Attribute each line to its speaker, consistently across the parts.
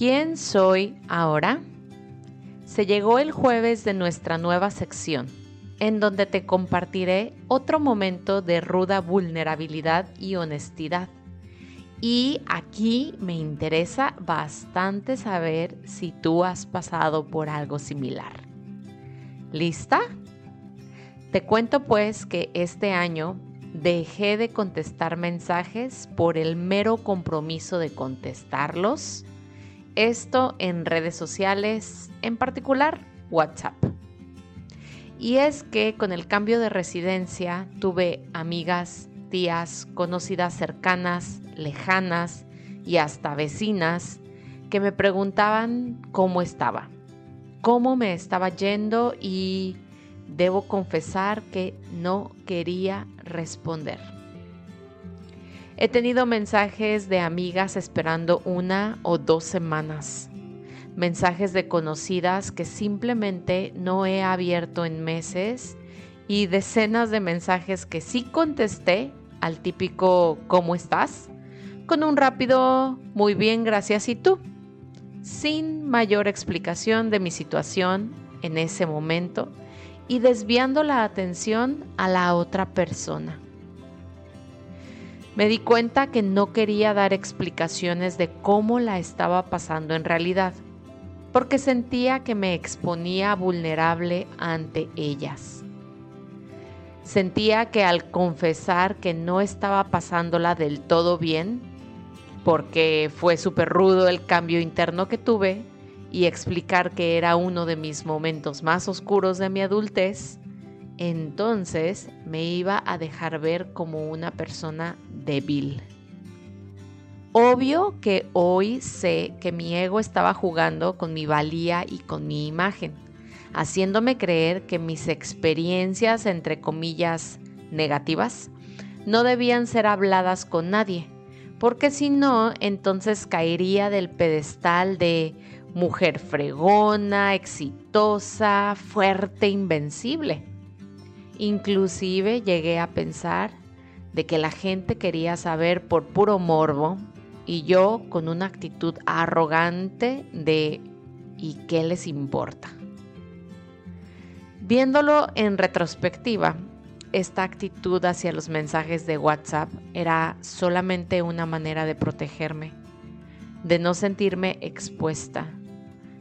Speaker 1: ¿Quién soy ahora? Se llegó el jueves de nuestra nueva sección, en donde te compartiré otro momento de ruda vulnerabilidad y honestidad. Y aquí me interesa bastante saber si tú has pasado por algo similar. ¿Lista? Te cuento pues que este año dejé de contestar mensajes por el mero compromiso de contestarlos. Esto en redes sociales, en particular WhatsApp. Y es que con el cambio de residencia tuve amigas, tías, conocidas cercanas, lejanas y hasta vecinas que me preguntaban cómo estaba, cómo me estaba yendo y debo confesar que no quería responder. He tenido mensajes de amigas esperando una o dos semanas, mensajes de conocidas que simplemente no he abierto en meses y decenas de mensajes que sí contesté al típico ¿cómo estás? con un rápido muy bien, gracias y tú, sin mayor explicación de mi situación en ese momento y desviando la atención a la otra persona. Me di cuenta que no quería dar explicaciones de cómo la estaba pasando en realidad, porque sentía que me exponía vulnerable ante ellas. Sentía que al confesar que no estaba pasándola del todo bien, porque fue súper rudo el cambio interno que tuve, y explicar que era uno de mis momentos más oscuros de mi adultez, entonces me iba a dejar ver como una persona débil. Obvio que hoy sé que mi ego estaba jugando con mi valía y con mi imagen, haciéndome creer que mis experiencias, entre comillas, negativas, no debían ser habladas con nadie, porque si no, entonces caería del pedestal de mujer fregona, exitosa, fuerte, invencible. Inclusive llegué a pensar de que la gente quería saber por puro morbo y yo con una actitud arrogante de ¿y qué les importa? Viéndolo en retrospectiva, esta actitud hacia los mensajes de WhatsApp era solamente una manera de protegerme, de no sentirme expuesta,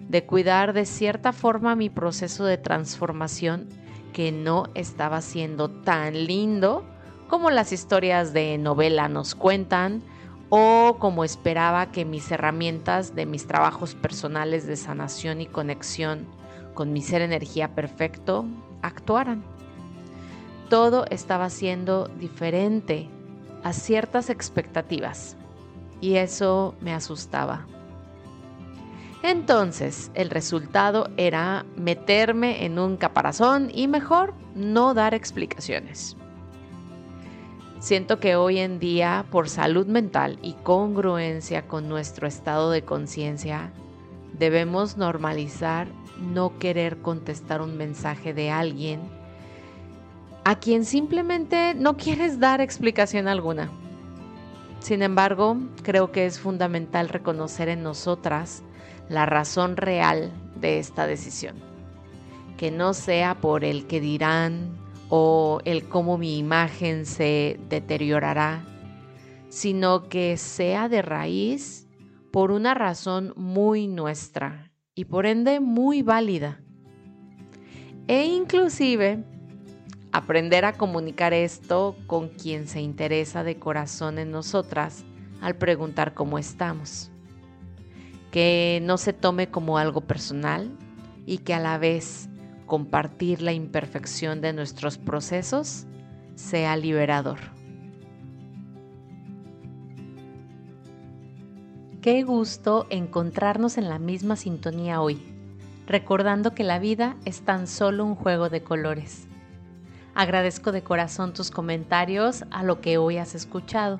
Speaker 1: de cuidar de cierta forma mi proceso de transformación que no estaba siendo tan lindo como las historias de novela nos cuentan o como esperaba que mis herramientas de mis trabajos personales de sanación y conexión con mi ser energía perfecto actuaran. Todo estaba siendo diferente a ciertas expectativas y eso me asustaba. Entonces, el resultado era meterme en un caparazón y mejor no dar explicaciones. Siento que hoy en día, por salud mental y congruencia con nuestro estado de conciencia, debemos normalizar no querer contestar un mensaje de alguien a quien simplemente no quieres dar explicación alguna. Sin embargo, creo que es fundamental reconocer en nosotras la razón real de esta decisión. Que no sea por el que dirán o el cómo mi imagen se deteriorará, sino que sea de raíz por una razón muy nuestra y por ende muy válida. E inclusive aprender a comunicar esto con quien se interesa de corazón en nosotras al preguntar cómo estamos que no se tome como algo personal y que a la vez compartir la imperfección de nuestros procesos sea liberador. Qué gusto encontrarnos en la misma sintonía hoy, recordando que la vida es tan solo un juego de colores. Agradezco de corazón tus comentarios a lo que hoy has escuchado